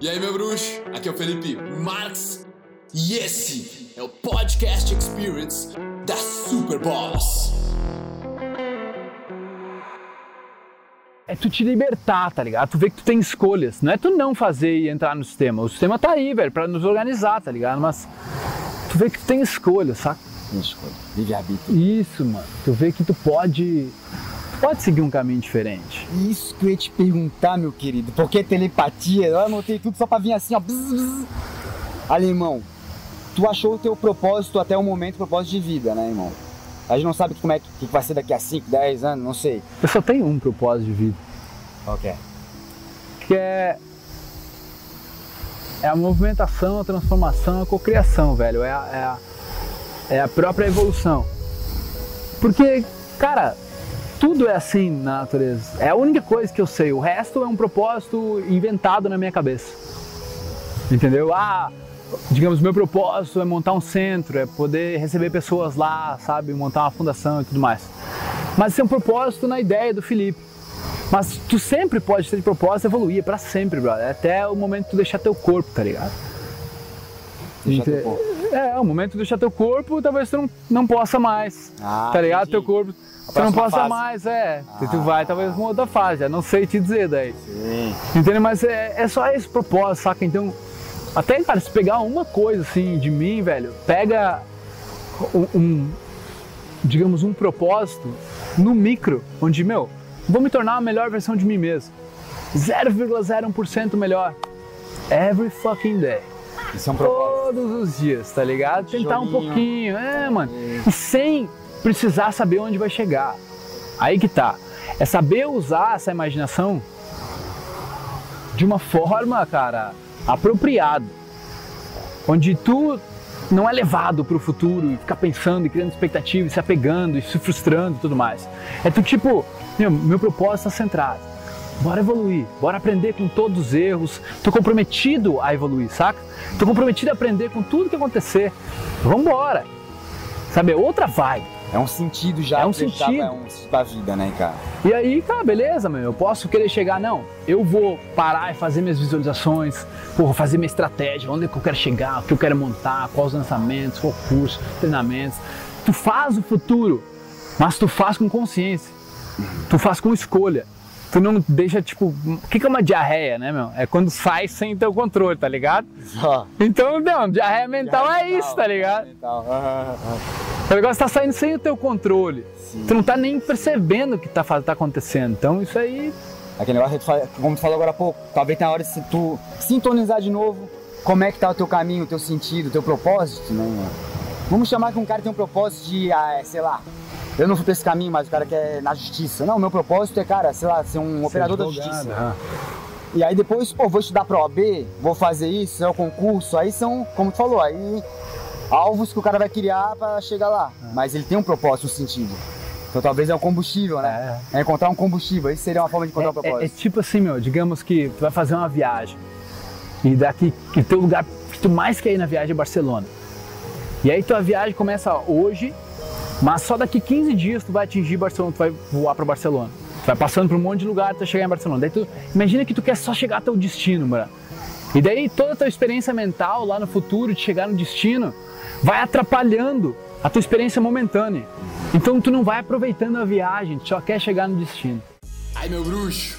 E aí, meu bruxo? Aqui é o Felipe Marx e esse é o Podcast Experience da Super Boss. É tu te libertar, tá ligado? Tu vê que tu tem escolhas. Não é tu não fazer e entrar no sistema. O sistema tá aí, velho, pra nos organizar, tá ligado? Mas tu vê que tu tem escolhas, saca? Tem escolha. Livre-arbítrio. Isso, mano. Tu vê que tu pode. Pode seguir um caminho diferente. Isso que eu ia te perguntar, meu querido. Porque telepatia, eu anotei tudo só pra vir assim, ó. Bzz, bzz. Alemão, tu achou o teu propósito até o momento, propósito de vida, né, irmão? A gente não sabe como é que, que vai ser daqui a 5, 10 anos, não sei. Eu só tenho um propósito de vida. Ok. que é é a movimentação, a transformação, a cocriação, velho. É a, é a, é a própria evolução. Porque, cara, tudo é assim na natureza. É a única coisa que eu sei. O resto é um propósito inventado na minha cabeça. Entendeu? Ah, digamos, meu propósito é montar um centro, é poder receber pessoas lá, sabe? Montar uma fundação e tudo mais. Mas isso é um propósito na ideia do Felipe. Mas tu sempre pode ter de propósito evoluir, pra sempre, brother. Até o momento de tu deixar teu corpo, tá ligado? Deixa Ente- teu corpo. É, o momento de deixar teu corpo, talvez tu não, não possa mais. Ah, tá ligado? entendi. Teu corpo. Tu não possa fase. mais, é. Tu Ah. vai talvez uma outra fase, já não sei te dizer daí. Sim. Entendeu? Mas é, é só esse propósito, saca? Então, até, cara, se pegar uma coisa assim de mim, velho, pega um, um, digamos, um propósito no micro, onde, meu, vou me tornar a melhor versão de mim mesmo. 0,01% melhor. Every fucking day. Isso é um propósito. Todos os dias, tá ligado? Tentar um pouquinho, é, mano. E sem precisar saber onde vai chegar. Aí que tá. É saber usar essa imaginação de uma forma, cara, apropriada. Onde tu não é levado pro futuro e ficar pensando e criando expectativa e se apegando e se frustrando e tudo mais. É tu tipo, meu, meu propósito tá centrado. Bora evoluir, bora aprender com todos os erros. Tô comprometido a evoluir, saca? Tô comprometido a aprender com tudo que acontecer. Vambora. Sabe, é outra vibe. É um sentido já. É um sentido. É um pra vida, né, cara? E aí, cara, beleza, meu. Eu posso querer chegar, não. Eu vou parar e fazer minhas visualizações, porra, fazer minha estratégia, onde é que eu quero chegar, o que eu quero montar, quais os lançamentos, qual curso, treinamentos. Tu faz o futuro, mas tu faz com consciência. Tu faz com escolha. Tu não deixa, tipo, o que que é uma diarreia, né, meu? É quando sai sem teu controle, tá ligado? Só. Então, não, diarreia mental é isso, tá ligado? Mental. O negócio tá saindo sem o teu controle. Sim. Tu não tá nem percebendo o que tá, tá acontecendo. Então, isso aí. Aquele negócio que tu fala- como tu falou agora há pouco, talvez tenha hora de se tu sintonizar de novo como é que tá o teu caminho, o teu sentido, o teu propósito, né? Vamos chamar que um cara tem um propósito de, ah, é, sei lá, eu não fui pra esse caminho, mas o cara quer na justiça. Não, meu propósito é, cara, sei lá, ser um operador da justiça. Ah. E aí depois, pô, vou estudar pra OAB, vou fazer isso, é o concurso, aí são, como tu falou, aí alvos que o cara vai criar pra chegar lá. Mas ele tem um propósito, um sentido. Então talvez é o combustível, né? É, encontrar um combustível, isso seria uma forma de encontrar o É, é- é propósito. tipo assim, meu, digamos que tu vai fazer uma viagem e daqui que teu lugar que tu mais quer ir na viagem é Barcelona. E aí tua viagem começa hoje, mas só daqui 15 dias tu vai atingir Barcelona, tu vai voar para Barcelona. Tu vai passando por um monte de lugar até chegar em Barcelona. Daí tu imagina que tu quer só chegar até o destino, mano. E daí toda a tua experiência mental lá no futuro de chegar no destino vai atrapalhando a tua experiência momentânea. Então tu não vai aproveitando a viagem, tu só quer chegar no destino. Ai, meu bruxo,